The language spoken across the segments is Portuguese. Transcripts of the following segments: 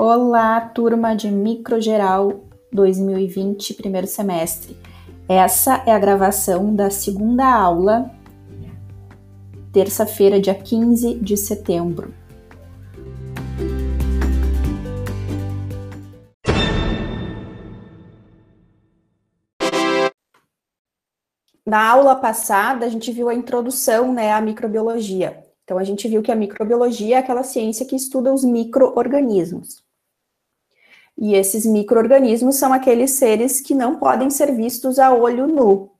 Olá, turma de Microgeral 2020, primeiro semestre. Essa é a gravação da segunda aula, terça-feira, dia 15 de setembro. Na aula passada, a gente viu a introdução né, à microbiologia. Então, a gente viu que a microbiologia é aquela ciência que estuda os micro-organismos. E esses micro-organismos são aqueles seres que não podem ser vistos a olho nu.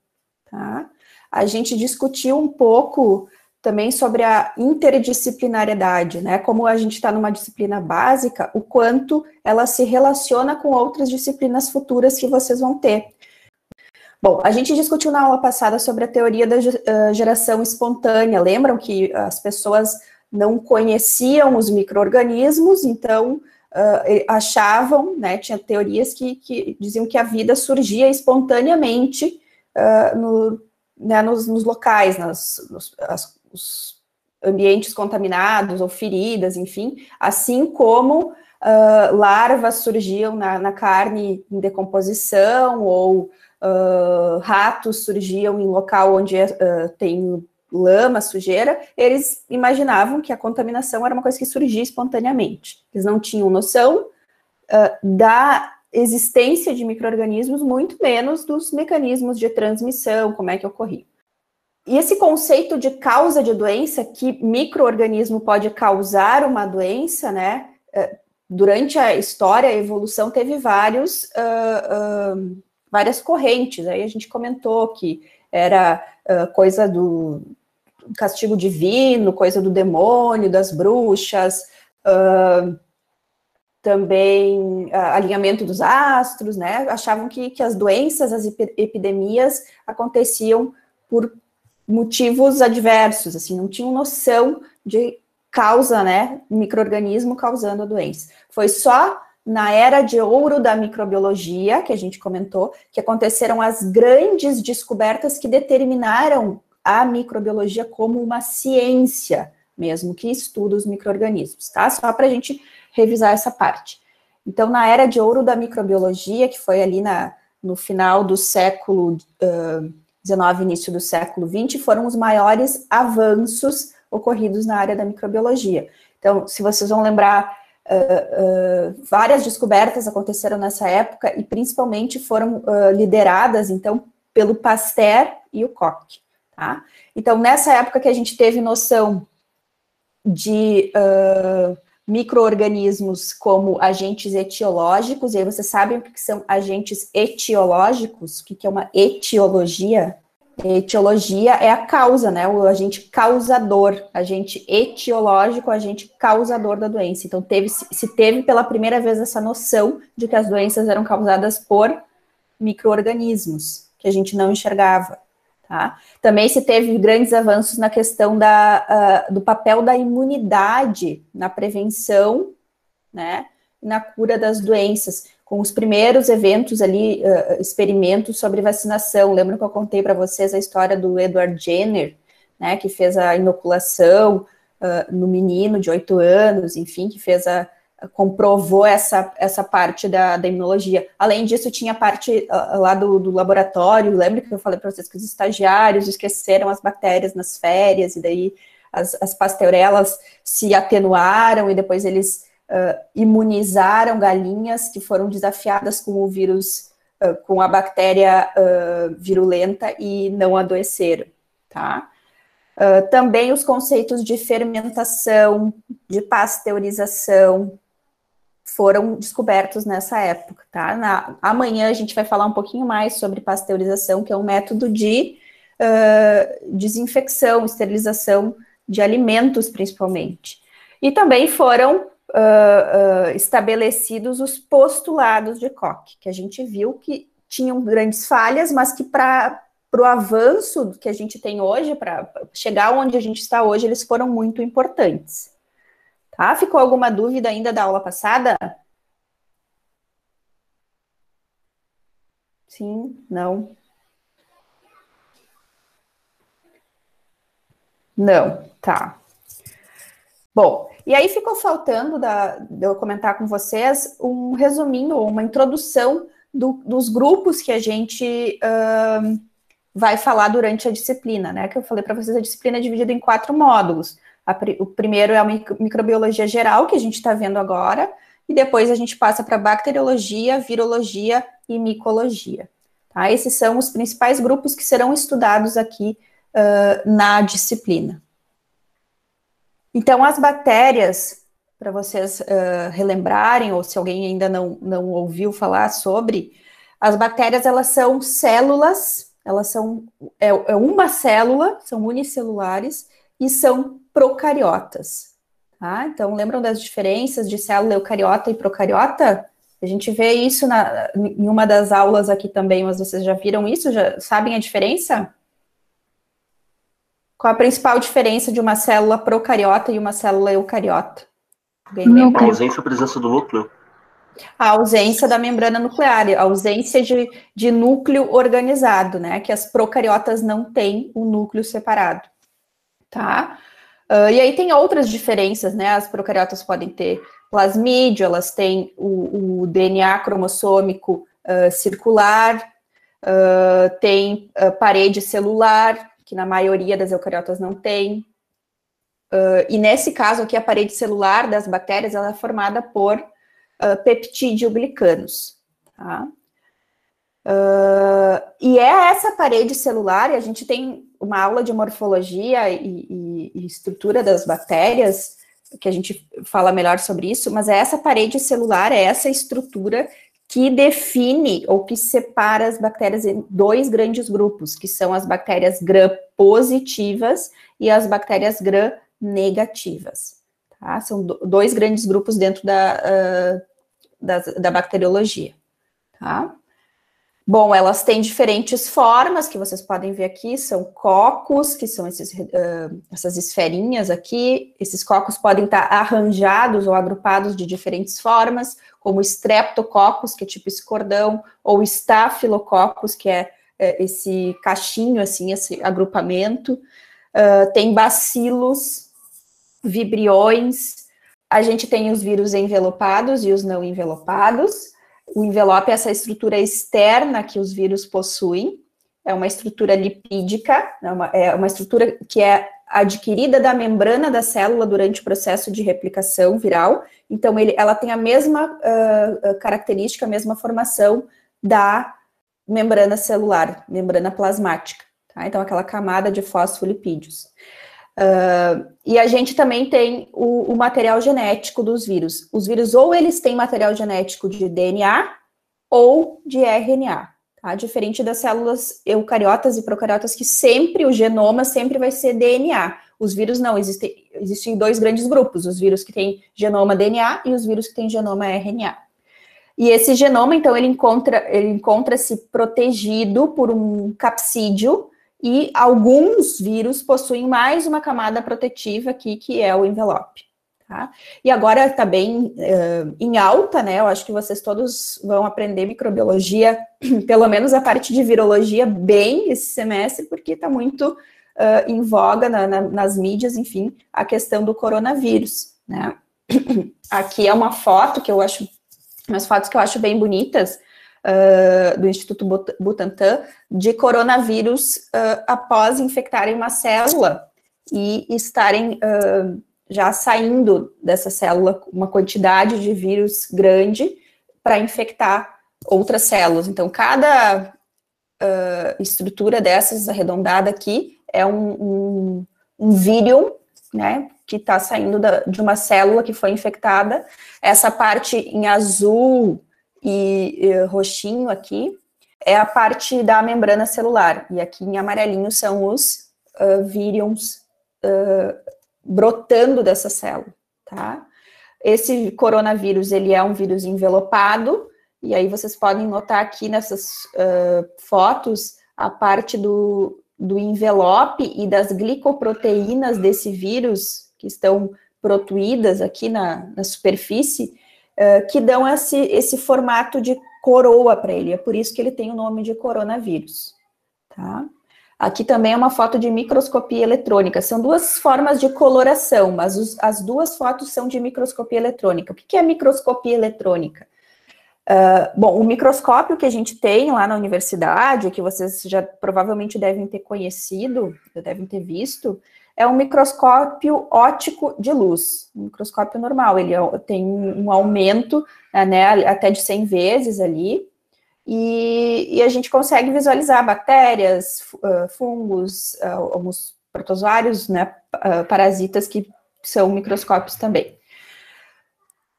Tá? A gente discutiu um pouco também sobre a interdisciplinariedade, né? Como a gente está numa disciplina básica, o quanto ela se relaciona com outras disciplinas futuras que vocês vão ter. Bom, a gente discutiu na aula passada sobre a teoria da uh, geração espontânea. Lembram que as pessoas não conheciam os micro-organismos, então uh, achavam, né, tinha teorias que, que, diziam que a vida surgia espontaneamente uh, no, né, nos, nos, locais, nas, nos as, os ambientes contaminados ou feridas, enfim, assim como uh, larvas surgiam na, na, carne em decomposição ou ratos surgiam em local onde tem lama, sujeira, eles imaginavam que a contaminação era uma coisa que surgia espontaneamente. Eles não tinham noção uh, da existência de micro-organismos, muito menos dos mecanismos de transmissão, como é que ocorria. E esse conceito de causa de doença, que microorganismo pode causar uma doença, né? Uh, durante a história, a evolução teve vários, uh, várias correntes. Aí a gente comentou que era coisa do, castigo divino, coisa do demônio, das bruxas, uh, também uh, alinhamento dos astros, né? Achavam que, que as doenças, as epidemias aconteciam por motivos adversos, assim, não tinham noção de causa, né? Microorganismo causando a doença. Foi só na era de ouro da microbiologia, que a gente comentou, que aconteceram as grandes descobertas que determinaram a microbiologia como uma ciência mesmo, que estuda os micro-organismos, tá? Só para a gente revisar essa parte. Então, na era de ouro da microbiologia, que foi ali na, no final do século XIX, uh, início do século XX, foram os maiores avanços ocorridos na área da microbiologia. Então, se vocês vão lembrar, uh, uh, várias descobertas aconteceram nessa época e principalmente foram lideradas, então, pelo Pasteur e o Koch. Tá? Então, nessa época que a gente teve noção de uh, micro-organismos como agentes etiológicos, e aí vocês sabem o que são agentes etiológicos? O que é uma etiologia? Etiologia é a causa, né? O agente causador, agente etiológico, agente causador da doença. Então, teve, se teve pela primeira vez essa noção de que as doenças eram causadas por micro-organismos, que a gente não enxergava. Tá? Também se teve grandes avanços na questão da, uh, do papel da imunidade na prevenção, né, na cura das doenças, com os primeiros eventos ali, uh, experimentos sobre vacinação. Lembra que eu contei para vocês a história do Edward Jenner, né, que fez a inoculação uh, no menino de oito anos, enfim, que fez a, comprovou essa, essa parte da, da imunologia. Além disso, tinha a parte uh, lá do, do, laboratório, lembra que eu falei para vocês que os estagiários esqueceram as bactérias nas férias, e daí as, as pasteurelas se atenuaram, e depois eles uh, imunizaram galinhas que foram desafiadas com o vírus, uh, com a bactéria virulenta e não adoeceram, tá? também os conceitos de fermentação, de pasteurização, foram descobertos nessa época, tá? Na, amanhã a gente vai falar um pouquinho mais sobre pasteurização, que é um método de uh, desinfecção, esterilização de alimentos, principalmente. E também foram uh, uh, estabelecidos os postulados de Koch, que a gente viu que tinham grandes falhas, mas que para o avanço que a gente tem hoje, para chegar onde a gente está hoje, eles foram muito importantes. Ah, ficou alguma dúvida ainda da aula passada? Sim, não. Não, tá. Bom, E aí ficou faltando da, de eu comentar com vocês um resuminho, uma introdução do, dos grupos que a gente uh, vai falar durante a disciplina, né? Que eu falei para vocês, a disciplina é dividida em quatro módulos. O primeiro é a microbiologia geral, que a gente está vendo agora, e depois a gente passa para bacteriologia, virologia e micologia. Tá? Esses são os principais grupos que serão estudados aqui uh, na disciplina. Então, as bactérias, para vocês uh, relembrarem, ou se alguém ainda não, não ouviu falar sobre, as bactérias, elas são células, elas são, é, é uma célula, são unicelulares, e são procariotas. Tá? Então, lembram das diferenças de célula eucariota e procariota? A gente vê isso na, em uma das aulas aqui também, mas vocês já viram isso? Já sabem a diferença? Qual a principal diferença de uma célula procariota e uma célula eucariota? A ausência ou presença do núcleo. A ausência da membrana nuclear, a ausência de, de núcleo organizado, né? Que as procariotas não têm o um núcleo separado, tá? Uh, e aí tem outras diferenças, né? As procariotas podem ter plasmídio, elas têm o, o DNA cromossômico uh, circular, uh, tem parede celular, que na maioria das eucariotas não tem. e nesse caso aqui, a parede celular das bactérias ela é formada por peptídeo-glicanos, tá? Uh, e é essa parede celular, e a gente tem uma aula de morfologia e, e, e, estrutura das bactérias, que a gente fala melhor sobre isso, mas é essa parede celular, é essa estrutura que define ou que separa as bactérias em dois grandes grupos, que são as bactérias gram positivas e as bactérias gram negativas. Tá? São dois grandes grupos dentro da, uh, da, da bacteriologia. Tá? Bom, elas têm diferentes formas que vocês podem ver aqui, são cocos, que são esses, uh, essas esferinhas aqui. Esses cocos podem estar arranjados ou agrupados de diferentes formas, como streptococcus, que é tipo esse cordão, ou staphylococcus, que é, é esse cachinho, assim, esse agrupamento. Uh, tem bacilos, vibriões. A gente tem os vírus envelopados e os não envelopados. O envelope é essa estrutura externa que os vírus possuem, é uma estrutura lipídica, é uma, é uma estrutura que é adquirida da membrana da célula durante o processo de replicação viral, então ele, ela tem a mesma uh, característica, a mesma formação da membrana celular, membrana plasmática, tá? Então aquela camada de fosfolipídios. Uh, e a gente também tem o, o, material genético dos vírus. Os vírus ou eles têm material genético de DNA ou de RNA, tá? Diferente das células eucariotas e procariotas, que sempre o genoma sempre vai ser DNA. Os vírus não, existem, existem dois grandes grupos: os vírus que têm genoma DNA e os vírus que têm genoma RNA. E esse genoma, então, ele encontra, ele encontra-se protegido por um capsídeo e alguns vírus possuem mais uma camada protetiva aqui, que é o envelope. Tá? E agora está bem uh, em alta, né? Eu acho que vocês todos vão aprender microbiologia, pelo menos a parte de virologia, bem esse semestre, porque está muito uh, em voga na, na, nas mídias, enfim, a questão do coronavírus, né? Aqui é uma foto que eu acho, umas fotos que eu acho bem bonitas, uh, do Instituto Butantan de coronavírus uh, após infectarem uma célula e estarem uh, já saindo dessa célula uma quantidade de vírus grande para infectar outras células. Então, cada estrutura dessas arredondada aqui é um, um, um né, que está saindo da, de uma célula que foi infectada. Essa parte em azul e, e roxinho aqui é a parte da membrana celular, e aqui em amarelinho são os uh, vírions uh, brotando dessa célula, tá? Esse coronavírus, ele é um vírus envelopado, e aí vocês podem notar aqui nessas uh, fotos a parte do, do envelope e das glicoproteínas desse vírus, que estão protuídas aqui na, na superfície, que dão esse, esse formato de coroa para ele. É por isso que ele tem o nome de coronavírus. Tá? Aqui também é uma foto de microscopia eletrônica. São duas formas de coloração, mas os, as duas fotos são de microscopia eletrônica. O que é microscopia eletrônica? Uh, bom, o microscópio que a gente tem lá na universidade, que vocês já provavelmente devem ter conhecido, devem ter visto, é um microscópio óptico de luz, um microscópio normal, ele é tem um aumento né, até de 100 vezes ali, e, e a gente consegue visualizar bactérias, uh, fungos, uh, alguns protozoários, né, uh, parasitas que são microscópios também.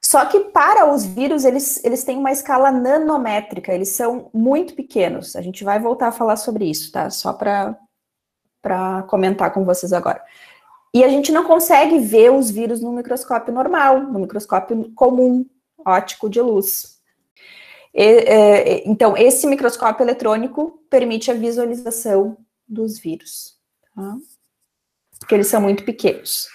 Só que para os vírus, eles, eles têm uma escala nanométrica, eles são muito pequenos. A gente vai voltar a falar sobre isso, tá? Só para comentar com vocês agora. E a gente não consegue ver os vírus no microscópio normal, no microscópio comum, óptico de luz. E, é, então, esse microscópio eletrônico permite a visualização dos vírus, tá? porque eles são muito pequenos.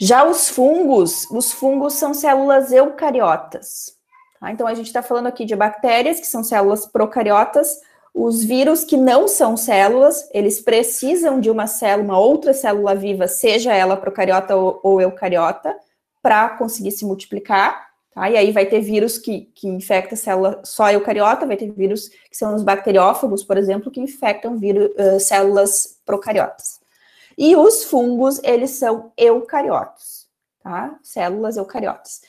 Já os fungos, os fungos são células eucariotas. Tá? Então, a gente está falando aqui de bactérias, que são células procariotas. Os vírus que não são células, eles precisam de uma célula, uma outra célula viva, seja ela procariota ou, ou eucariota, para conseguir se multiplicar. Tá? E aí vai ter vírus que, que infecta célula só eucariota, vai ter vírus que são os bacteriófagos, por exemplo, que infectam vírus, uh, células procariotas. E os fungos, eles são eucariotos, tá? Células eucariotas.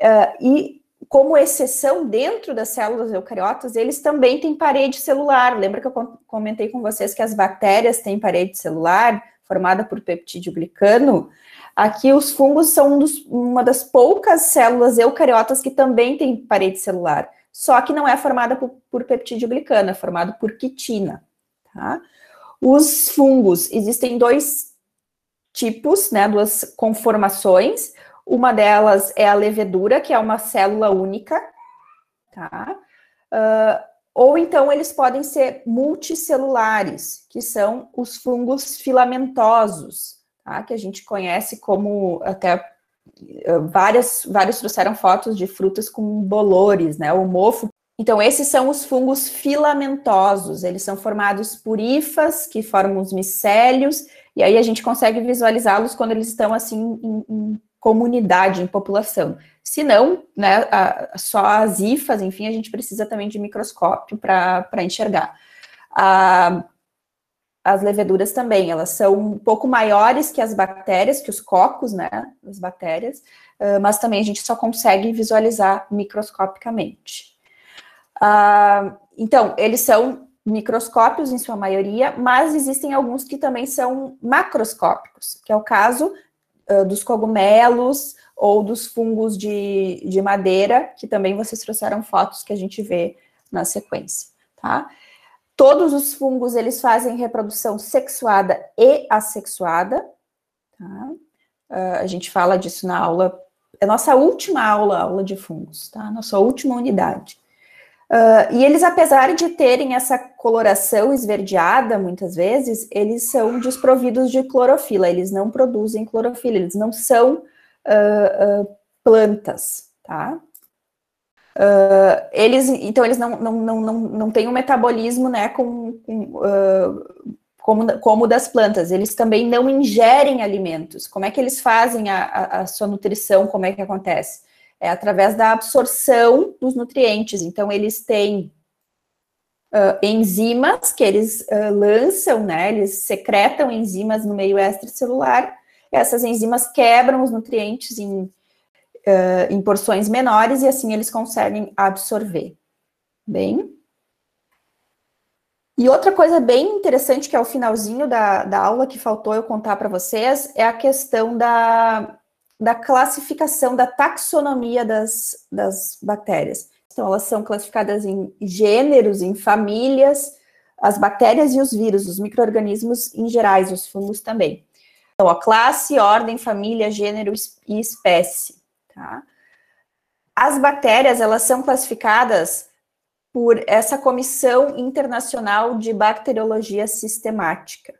Uh, e como exceção dentro das células eucariotas, eles também têm parede celular. Lembra que eu comentei com vocês que as bactérias têm parede celular formada por peptídeo glicano? Aqui, os fungos são um dos, uma das poucas células eucariotas que também tem parede celular, só que não é formada por, por peptídeo glicano, é formado por quitina. Tá? Os fungos, existem dois tipos, né, duas conformações. Uma delas é a levedura, que é uma célula única, tá? Uh, ou então eles podem ser multicelulares, que são os fungos filamentosos tá? que a gente conhece como até eh, várias, vários trouxeram fotos de frutas com bolores, né? O mofo. Então, esses são os fungos filamentosos, eles são formados por hifas, que formam os micélios, e aí a gente consegue visualizá-los quando eles estão assim em, em comunidade, em população. Se não, né, a, só as hifas, enfim, a gente precisa também de microscópio para enxergar. A, as leveduras também, elas são um pouco maiores que as bactérias, que os cocos, né, as bactérias, uh, mas também a gente só consegue visualizar microscopicamente. Uh, então, eles são microscópios em sua maioria, mas existem alguns que também são macroscópicos, que é o caso dos cogumelos ou dos fungos de, de madeira, que também vocês trouxeram fotos que a gente vê na sequência, tá? Todos os fungos, eles fazem reprodução sexuada e assexuada, tá? Uh, a gente fala disso na aula, é nossa última aula, aula de fungos, tá? Nossa última unidade. Uh, e eles, apesar de terem essa coloração esverdeada, muitas vezes, eles são desprovidos de clorofila, eles não produzem clorofila, eles não são uh, plantas, tá? Uh, eles, então, eles não, não, não, não, não têm um metabolismo, né, com, com uh, como, como das plantas, eles também não ingerem alimentos. Como é que eles fazem a, a, a sua nutrição, como é que acontece? É através da absorção dos nutrientes, então eles têm uh, enzimas que eles lançam, né, eles secretam enzimas no meio extracelular, essas enzimas quebram os nutrientes em uh, em porções menores e assim eles conseguem absorver. Bem. E outra coisa bem interessante que é o finalzinho da, da aula que faltou eu contar para vocês é a questão da, da classificação, da taxonomia das, das bactérias. Então, elas são classificadas em gêneros, em famílias, as bactérias e os vírus, os micro-organismos em gerais, os fungos também. Então, a classe, ordem, família, gênero e espécie. Tá? As bactérias, elas são classificadas por essa Comissão Internacional de Bacteriologia Sistemática.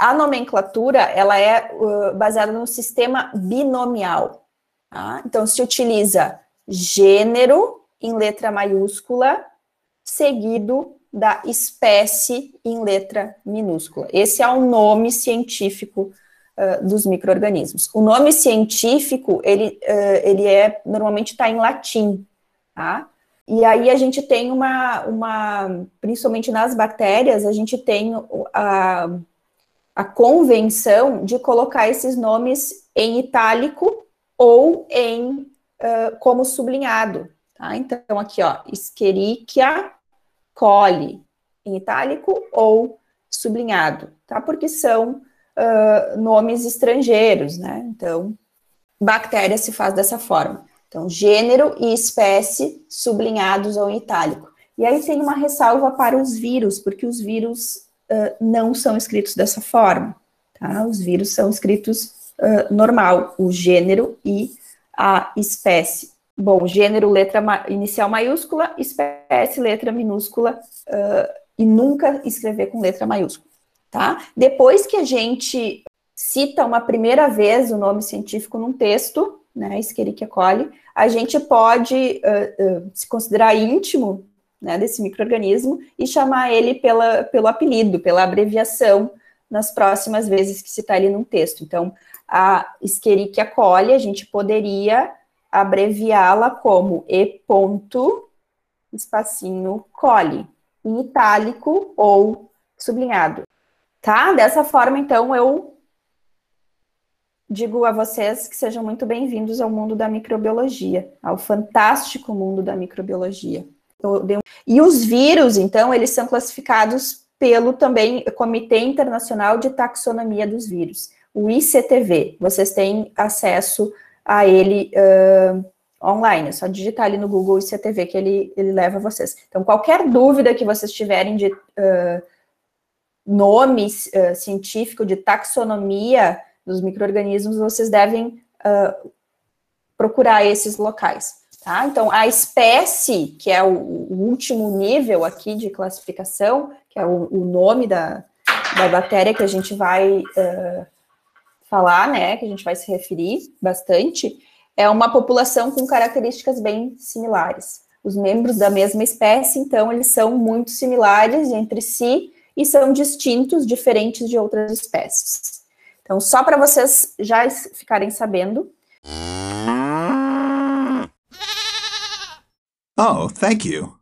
A nomenclatura, ela é uh, baseada no sistema binomial. Tá? Então, se utiliza gênero em letra maiúscula, seguido da espécie em letra minúscula. Esse é o nome científico uh, dos micro-organismos. O nome científico, ele, uh, ele é, normalmente está em latim, tá? E aí a gente tem uma, uma, principalmente nas bactérias, a gente tem a, a convenção de colocar esses nomes em itálico ou em uh, como sublinhado, tá? Então aqui, ó, Escherichia coli, em itálico ou sublinhado, tá? Porque são uh, nomes estrangeiros, né? Então, bactéria se faz dessa forma. Então, gênero e espécie sublinhados ou em itálico. E aí tem uma ressalva para os vírus, porque os vírus não são escritos dessa forma, tá? Os vírus são escritos uh, normal, o gênero e a espécie. Bom, gênero, letra ma inicial maiúscula, espécie, letra minúscula, uh, e nunca escrever com letra maiúscula, tá? Depois que a gente cita uma primeira vez o nome científico num texto, né, Escherichia coli, a gente pode uh, uh, se considerar íntimo né, desse microorganismo e chamar ele pela, pelo apelido, pela abreviação nas próximas vezes que citar ele num texto. Então, a Escherichia coli, a gente poderia abreviá-la como E ponto, espacinho coli, em itálico ou sublinhado. Tá? Dessa forma, então, eu digo a vocês que sejam muito bem-vindos ao mundo da microbiologia, ao fantástico mundo da microbiologia. E os vírus, então, eles são classificados pelo também Comitê Internacional de Taxonomia dos Vírus, o ICTV. Vocês têm acesso a ele uh, online, é só digitar ali no Google ICTV que ele, ele leva vocês. Então, qualquer dúvida que vocês tiverem de uh, nome uh, científico, de taxonomia, dos micro-organismos, vocês devem procurar esses locais. Tá? Então, a espécie, que é o, o, último nível aqui de classificação, que é o, o nome da, da bactéria que a gente vai uh, falar, né, que a gente vai se referir bastante, é uma população com características bem similares. Os membros da mesma espécie, então, eles são muito similares entre si e são distintos, diferentes de outras espécies. Então, só para vocês já ficarem sabendo. Oh, thank you.